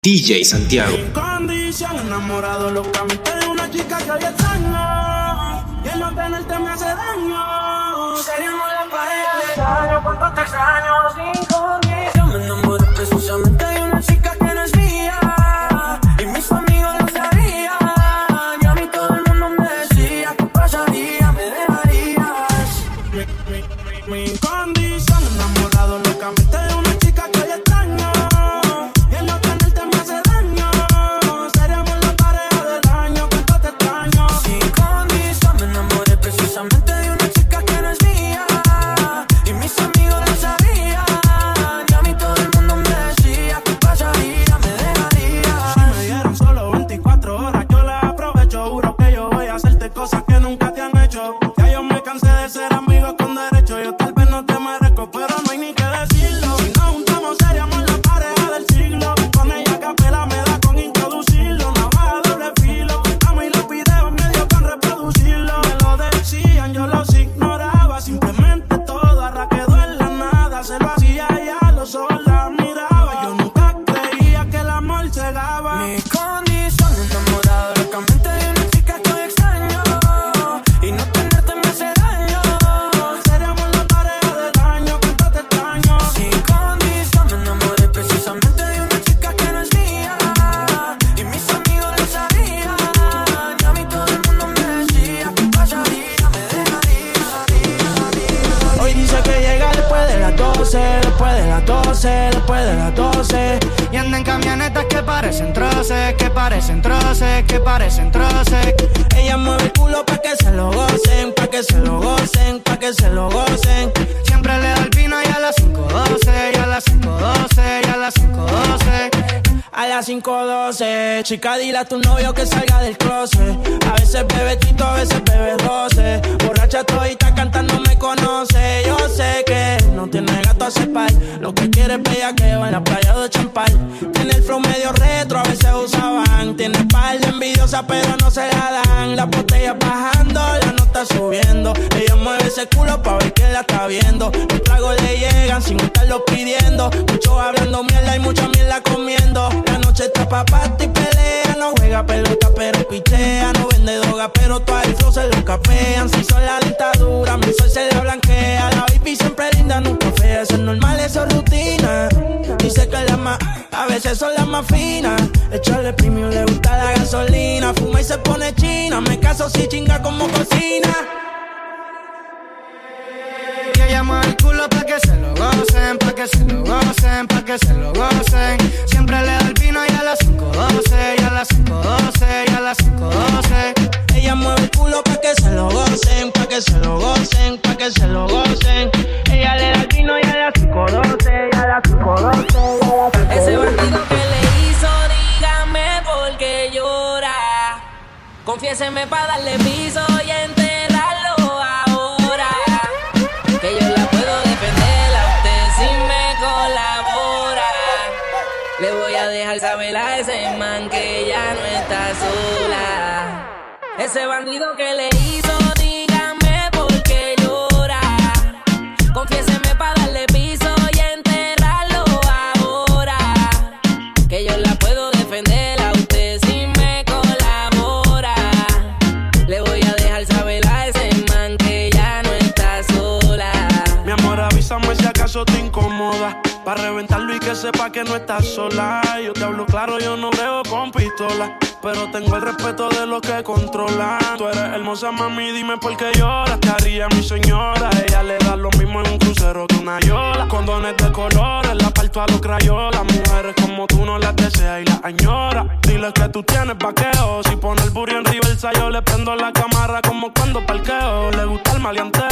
DJ Santiago. Sin condición, enamorado una chica que extraño. Y hace daño. La pareja te extraño. Condición, las 5.12, chica, dile a tu novio que salga del closet. A veces bebe tito, a veces bebe roce. Borracha todita cantando me conoce. Yo sé que no tiene gato a cepar. Lo que quiere es bellaqueo en la playa de Champal. Tiene el flow medio retro, a veces usaban. Tiene par de envidiosa, pero no se la dan. La botella bajando, la nota subiendo. Ella mueve ese culo pa' ver quién la está viendo. Los tragos le llegan sin estarlo pidiendo. Muchos hablando mierda y mucha mierda comiendo. La noche está pa' y pelea. No juega pelota, pero pichea. No vende droga, pero todo el flow se lo capean. Si son la dictadura, mi sol se le blanquea. La baby siempre linda, nunca fea. Eso es normal, eso es rutina. Dice que las más, a veces son las más finas. Echarle premium, le gusta la gasolina. Fuma y se pone china. Me caso si chinga como cocina. Y ella mueve el culo pa' que se lo gocen, pa' que se lo gocen, pa' que se lo gocen. Siempre le da el vino y a las 5.12, y a las 5.12, y a las 5.12. Ella mueve el culo pa' que se lo gocen, pa' que se lo gocen, pa' que se lo gocen. Ella le da el vino y a las 5.12, y a las 5.12. Ese bandido que le hizo, dígame por qué llora. Confiéseme para darle piso y Ese bandido que le hizo, sepa que no estás sola. Yo te hablo claro, yo no veo con pistola. Pero tengo el respeto de los que controlan. Tú eres hermosa, mami, dime por qué lloras. Te haría mi señora. Ella le da lo mismo en un crucero que una yola. Condones de colores, la parto a los crayolas. Mujeres como tú no las deseas y las añora. Dile que tú tienes vaqueo. Si pone el burro en reversa, yo le prendo la cámara como cuando parqueo. Le gusta el maleanteo.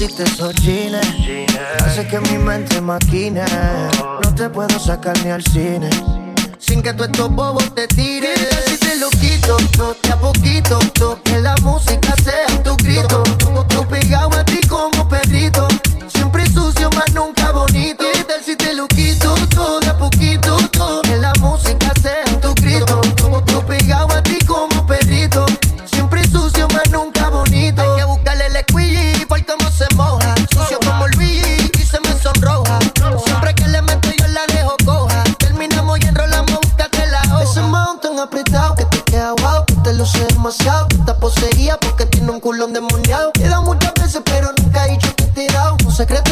pusiste esos jeans Hace que mi mente maquine. No te puedo sacar ni al cine. Sin que tú estos bobos te tires si te lo quito, todo de a poquito Que la música sea tu grito. Tú pegado a ti como culón demoniado. He dado muchas veces, pero nunca he dicho que te he dado. Un secreto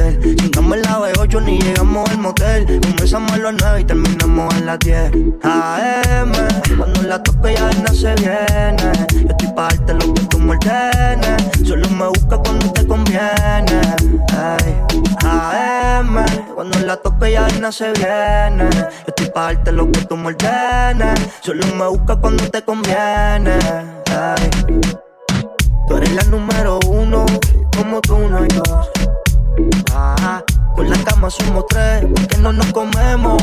cometer Chingamos la B8 ni llegamos al motel. Comenzamos a las nueve y terminamos a las 10 AM Cuando la toque ya no se viene. Yo estoy pa' darte lo que tú me ordenes. Solo me busca cuando te conviene. Ay. AM Cuando la toque ya no se viene. Yo estoy pa' darte lo que tú me ordenes. Solo me busca cuando te conviene. Ay. Tú eres la número uno, como tú no hay dos. Ah, con la cama somos tres, porque no nos comemos.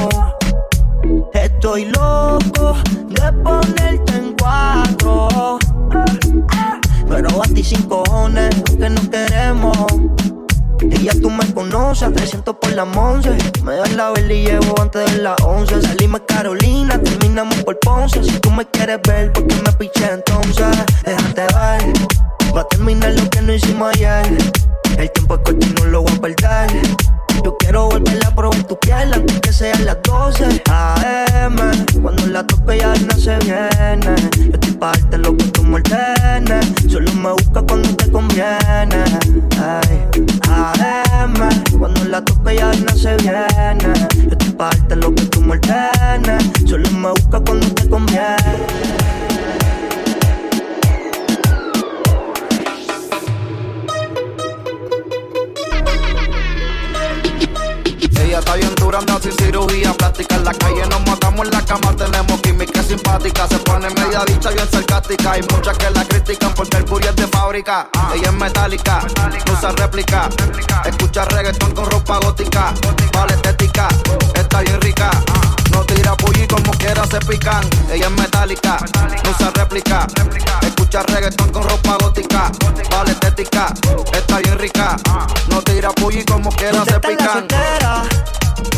Estoy loco de ponerte en cuatro. Pero a ti sin cojones, aunque no queremos. Y ya tú me conoces, 300 por la once. Me das la vela y llevo antes de las 11. Salimos Carolina, terminamos por Ponce. Si tú me quieres ver, ¿por qué me piché entonces? Déjate ver, va a terminar lo que no hicimos ayer. El tiempo es corto y no lo voy a perder. Yo quiero volver a probar tu piel antes que sean las 12 AM. Cuando la toque ya no se viene. Yo estoy pa' darte lo que tú me ordenes. Solo me busca cuando te conviene. Hay muchas que la critican porque el curio es de fábrica. Ella es metálica, no usa réplica. Escucha reggaetón con ropa gótica. Vale estética, está bien rica. No tira pulli como quiera se pican. Ella es metálica, no usa réplica. Escucha reggaetón con ropa gótica. Vale estética, está bien rica. No tira pulli como quiera se pican.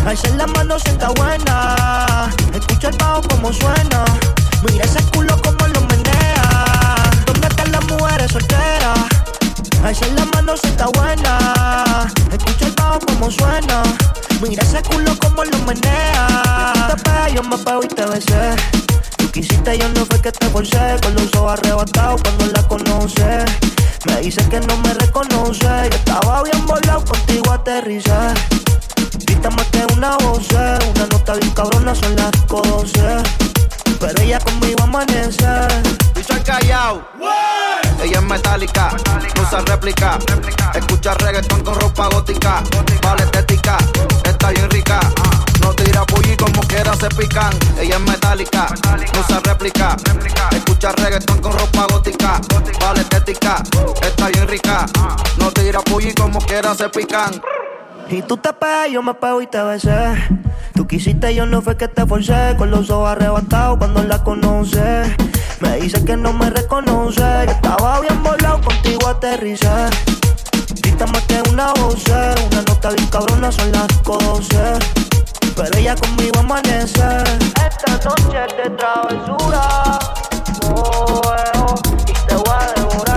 Alza la mano, sienta buena. Escucha el bajo como suena. Mira ese culo como lo menea. ¿Dónde están las mujeres solteras? Alza la mano, sienta buena. Escucha el bajo como suena. Mira ese culo como lo menea. Tú te pegas, yo me pego y te besé. Tú quisiste, yo no fue que te forcé. Con los ojos arrebatados cuando la conoce. Me dice que no me reconoce. Yo estaba bien volado, contigo aterricé. Grita más que una voz, una nota bien cabrona, son las 12. Pero ella conmigo amanece. Bicho el callao. Ella es metálica, no usa réplica. Escucha reggaetón con ropa gótica. Vale estética, está bien rica. No tira pulli como quiera se pican. Ella es metálica, no usa réplica. Escucha reggaetón con ropa gótica. Vale estética, está bien rica. No tira pulli como quiera se pican. Y tú te pegas, yo me pego y te besé. Tú quisiste, yo no fue que te forcé. Con los ojos arrebatados cuando la conoce. Me dice que no me reconoce. Yo estaba bien volado, contigo aterricé. Grita más que una voz, una nota bien cabrona, son las 12. Pero ella conmigo amanece. Esta noche es de travesura. Oh, oh, y te voy a devorar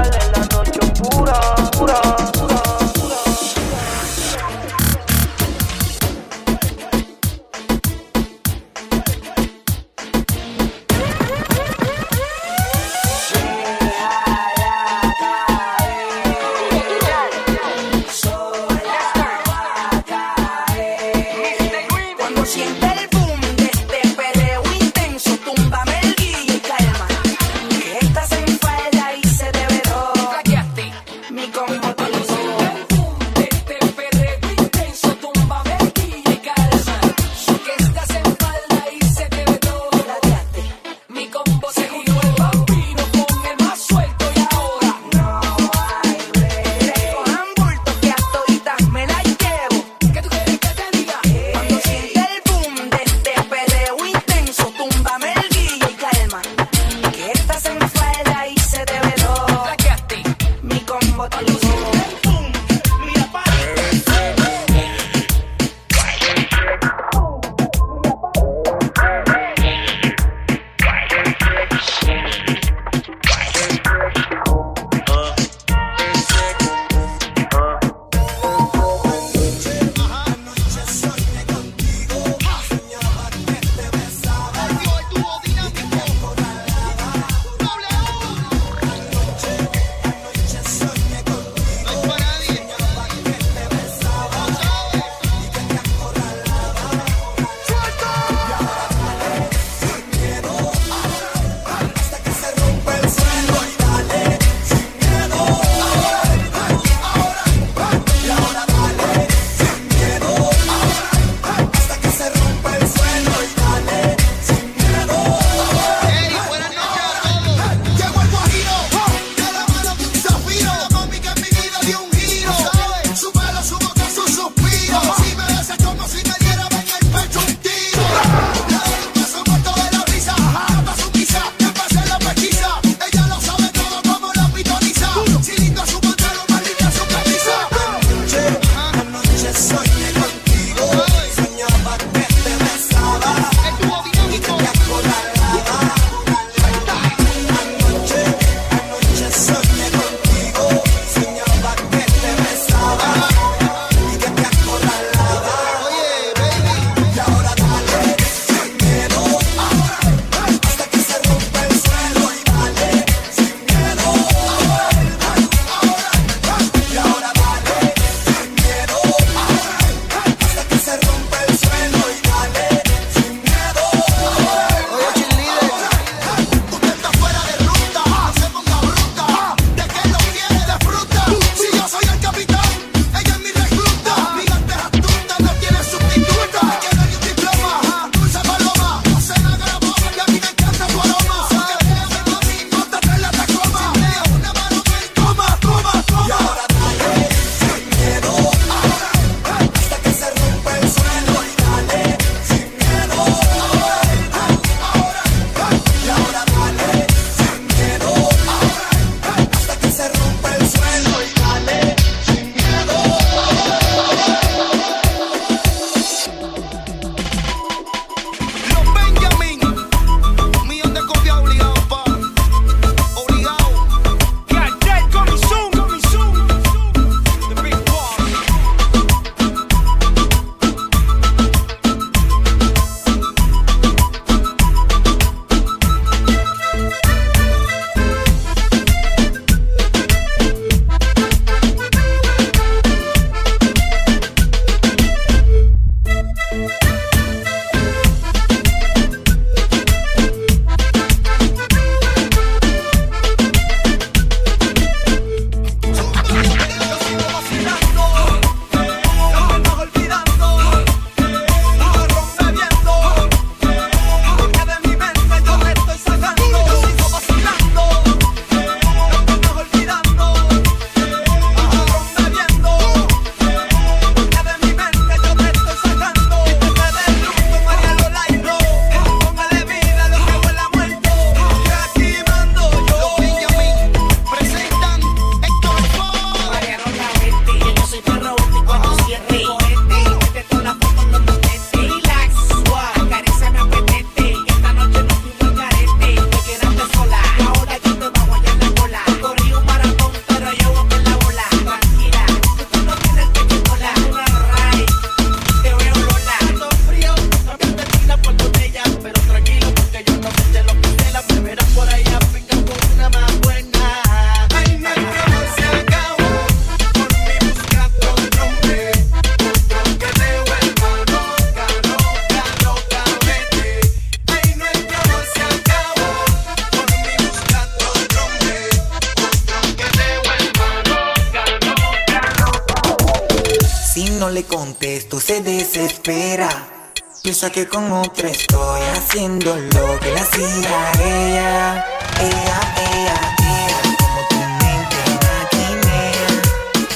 piensa que con otra estoy haciendo lo que la hacía ella. Ella, ella, ella, como tu mente maquinea.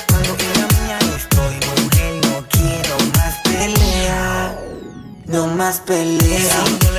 Cuando que la mía estoy, mujer, no quiero más pelea. No más pelea.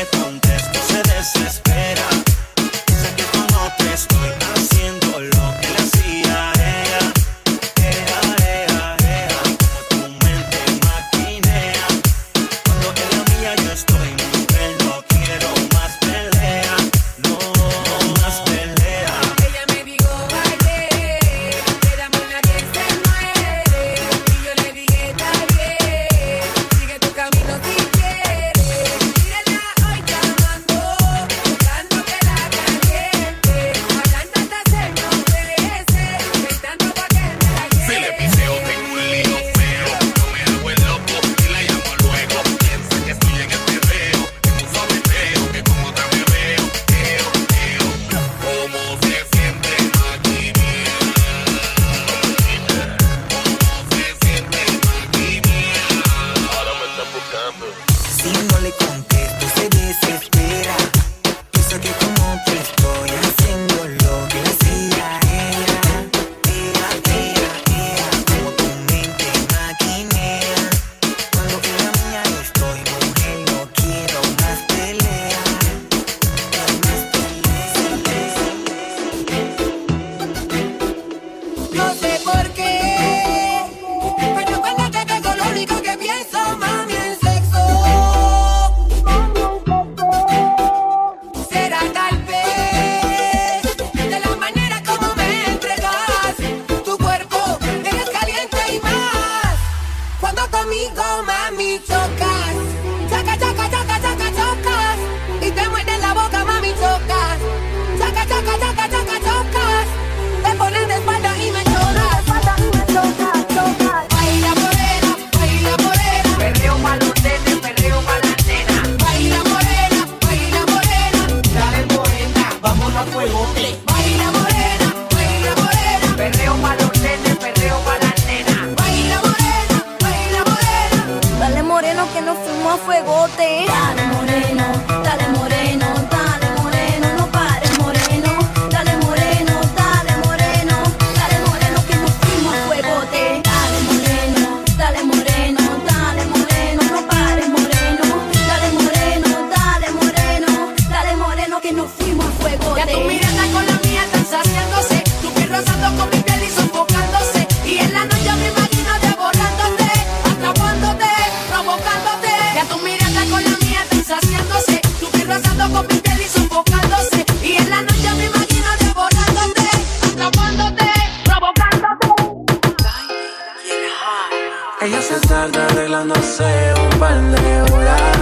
tarde arreglándose un par de horas.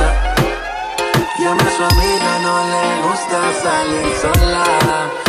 Y a su amiga no le gusta salir sola.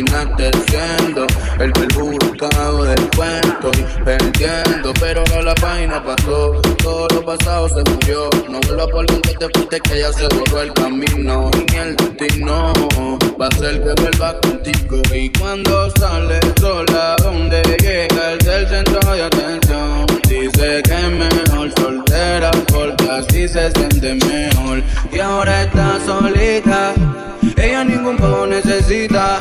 terminaste siendo el perjudicado del cuento y perdiendo. Pero ahora la página pasó, todo lo pasado se murió. No vuelvas por donde te fuiste que ya se borró el camino. Y el destino va a ser que vuelva contigo. Y cuando sales sola, donde llega el centro de atención. Dice que es mejor soltera porque así se siente mejor. Y ahora está solita, ella ningún poco necesita.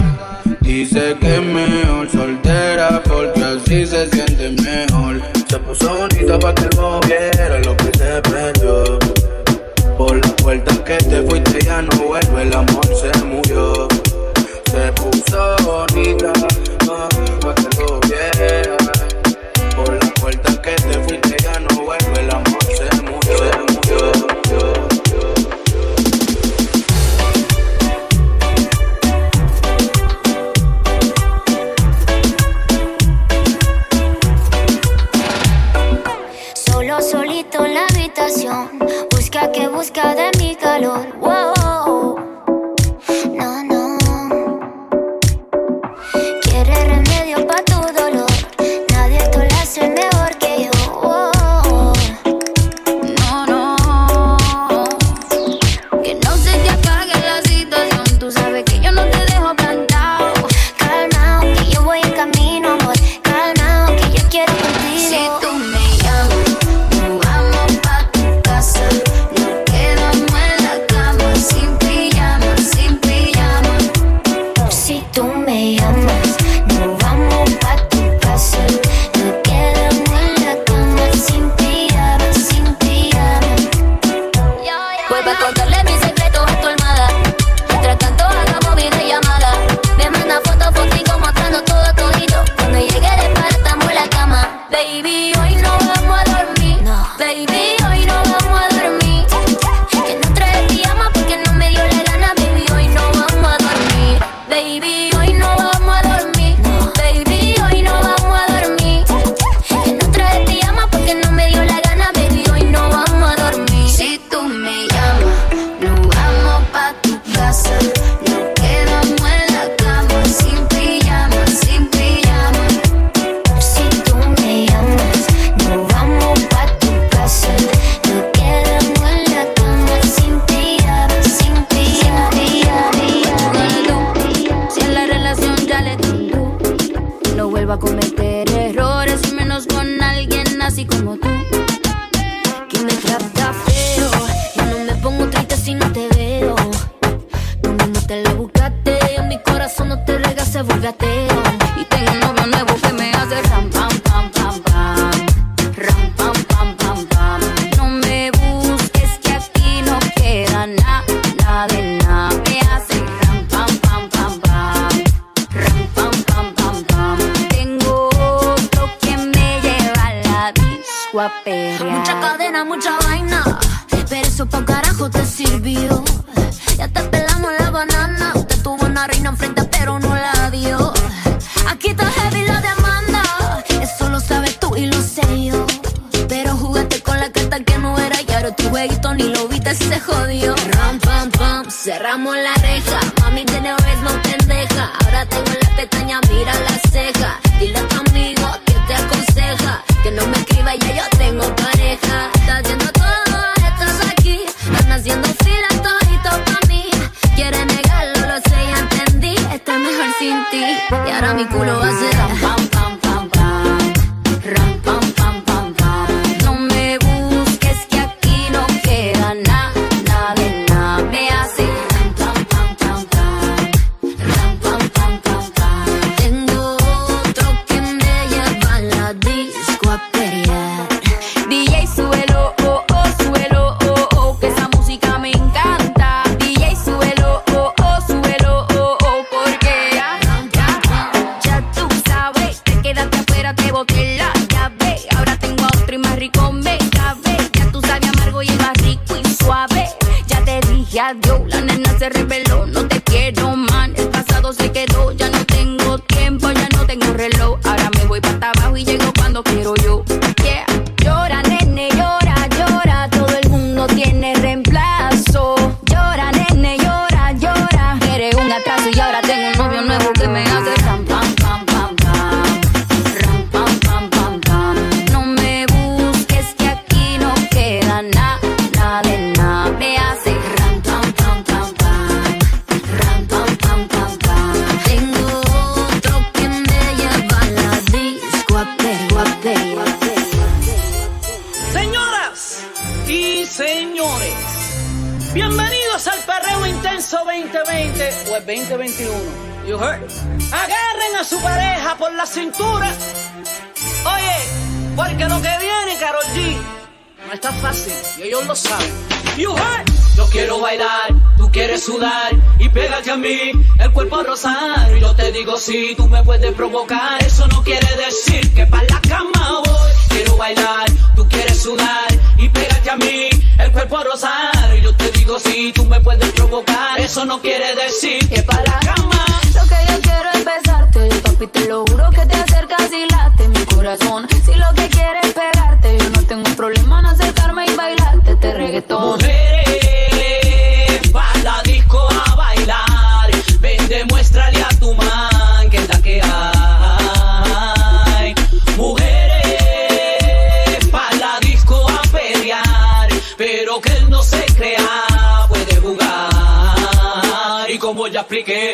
Dice que es mejor soltera porque así se siente mejor. Se puso bonita para que el viera lo que se perdió. Por la puerta que te fuiste ya no vuelve, el amor se murió. Se puso bonita para que lo viera. busca de mi calor. Wow. No, no. Quiere la reja. Mami, de nuevo es más pendeja. Ahora tengo la pestaña, mira la ceja. Dile a tu amigo que te aconseja. Que no me escriba, ya yo tengo pareja. Estás haciendo todo, estás aquí. Están haciendo fila todito pa' mí. Quieren negarlo, lo sé, ya entendí. Está mejor sin ti. Y ahora mi culo va a ser pam, pam. reveló, no te quiero más y ellos lo saben. Yo quiero bailar, tú quieres sudar y pégate a mí, el cuerpo a rozar. Yo te digo si sí, tú me puedes provocar, eso no quiere decir que para la cama voy. Quiero bailar, tú quieres sudar y pégate a mí, el cuerpo a rozar. Yo te digo si sí, tú me puedes provocar, eso no quiere decir que para la cama besarte. Yo, papi, te lo juro que te acercas y late mi corazón. Si lo que quieres es pegarte, yo no tengo problema en acercarme y bailarte este reggaetón. Mujeres, pa' la disco a bailar. Ven, demuéstrale a tu man que es la que hay. Mujeres, pa' la disco a pelear. Pero que él no se crea, puede jugar. Y como ya expliqué.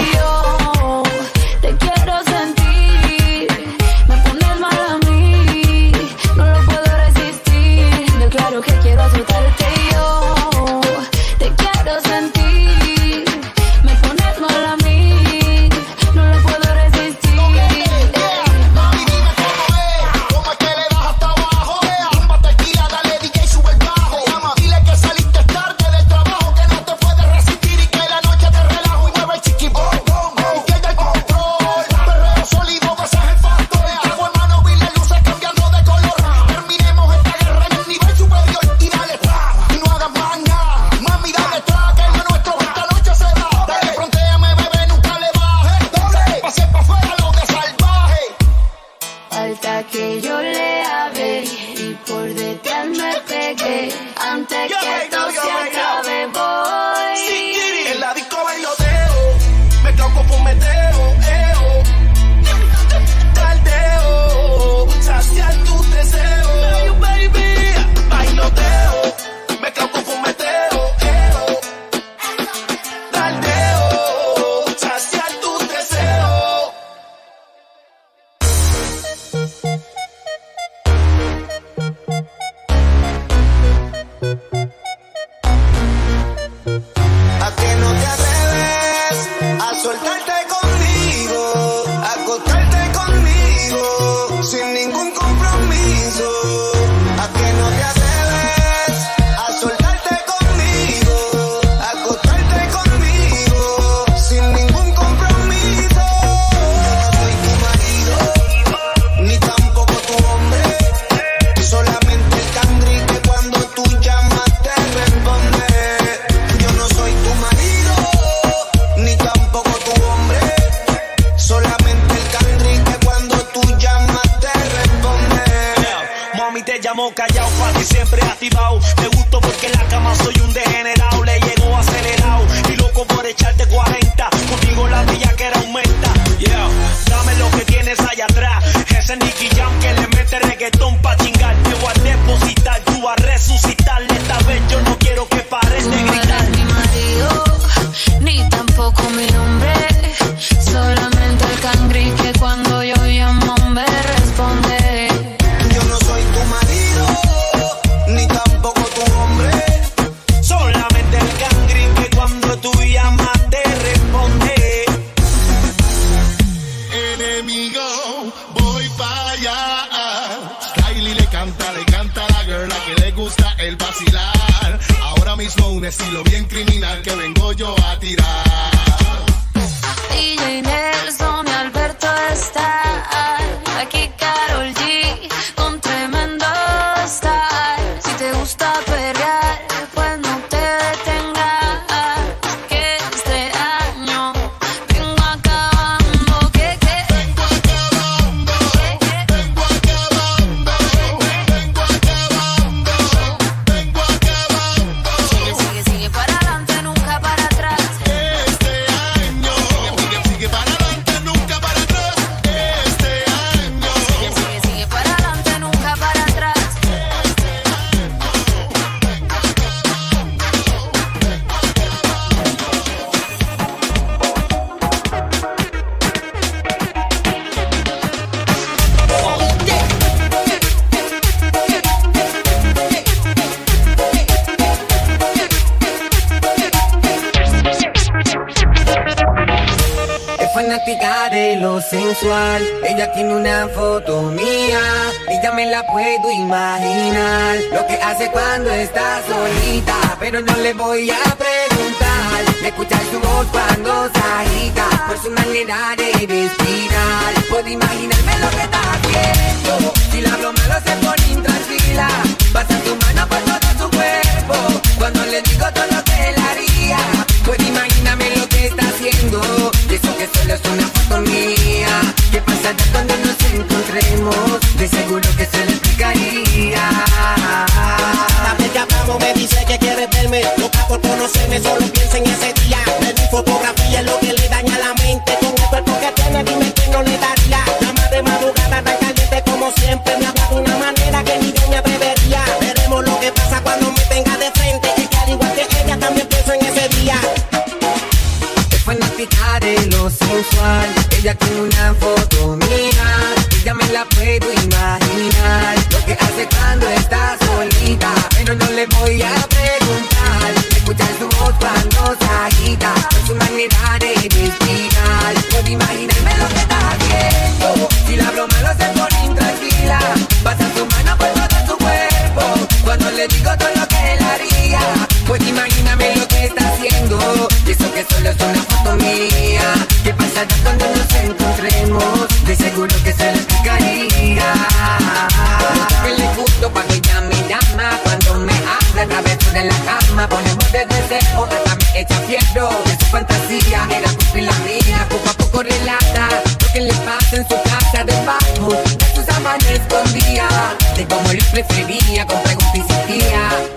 Por su manera de respirar. Puedo imaginarme lo que está haciendo. Si la hablo malo se pone intranquila, pasa tu mano por todo su cuerpo. Cuando le digo todo lo que él haría, puedo imaginarme lo que está haciendo. Y eso que solo es una foto mía. ¿Qué pasará cuando nos encontremos? De seguro que se le explicaría. La vez me dice que quiere verme Loca por conocerme, solo piensa en ese día Ver mi fotografía ¿Qué pasará cuando nos encontremos? De seguro que se le explicaría. Que le gusto cuando ella me llama. Cuando me habla a través de la cama. Ponemos de deseo hasta me echa fierro. De su fantasía era cumplir la mía. Poco a poco relata lo que le pasa en su casa debajo de sus sábanas escondía. De cómo él prefería con preguntas.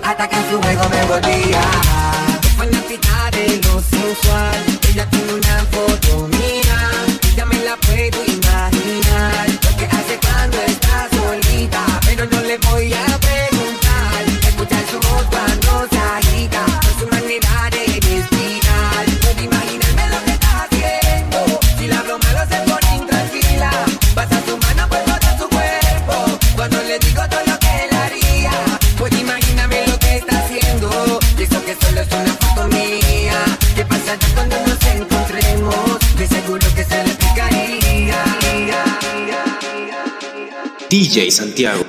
Hasta que en su juego me volvía. DJ Santiago.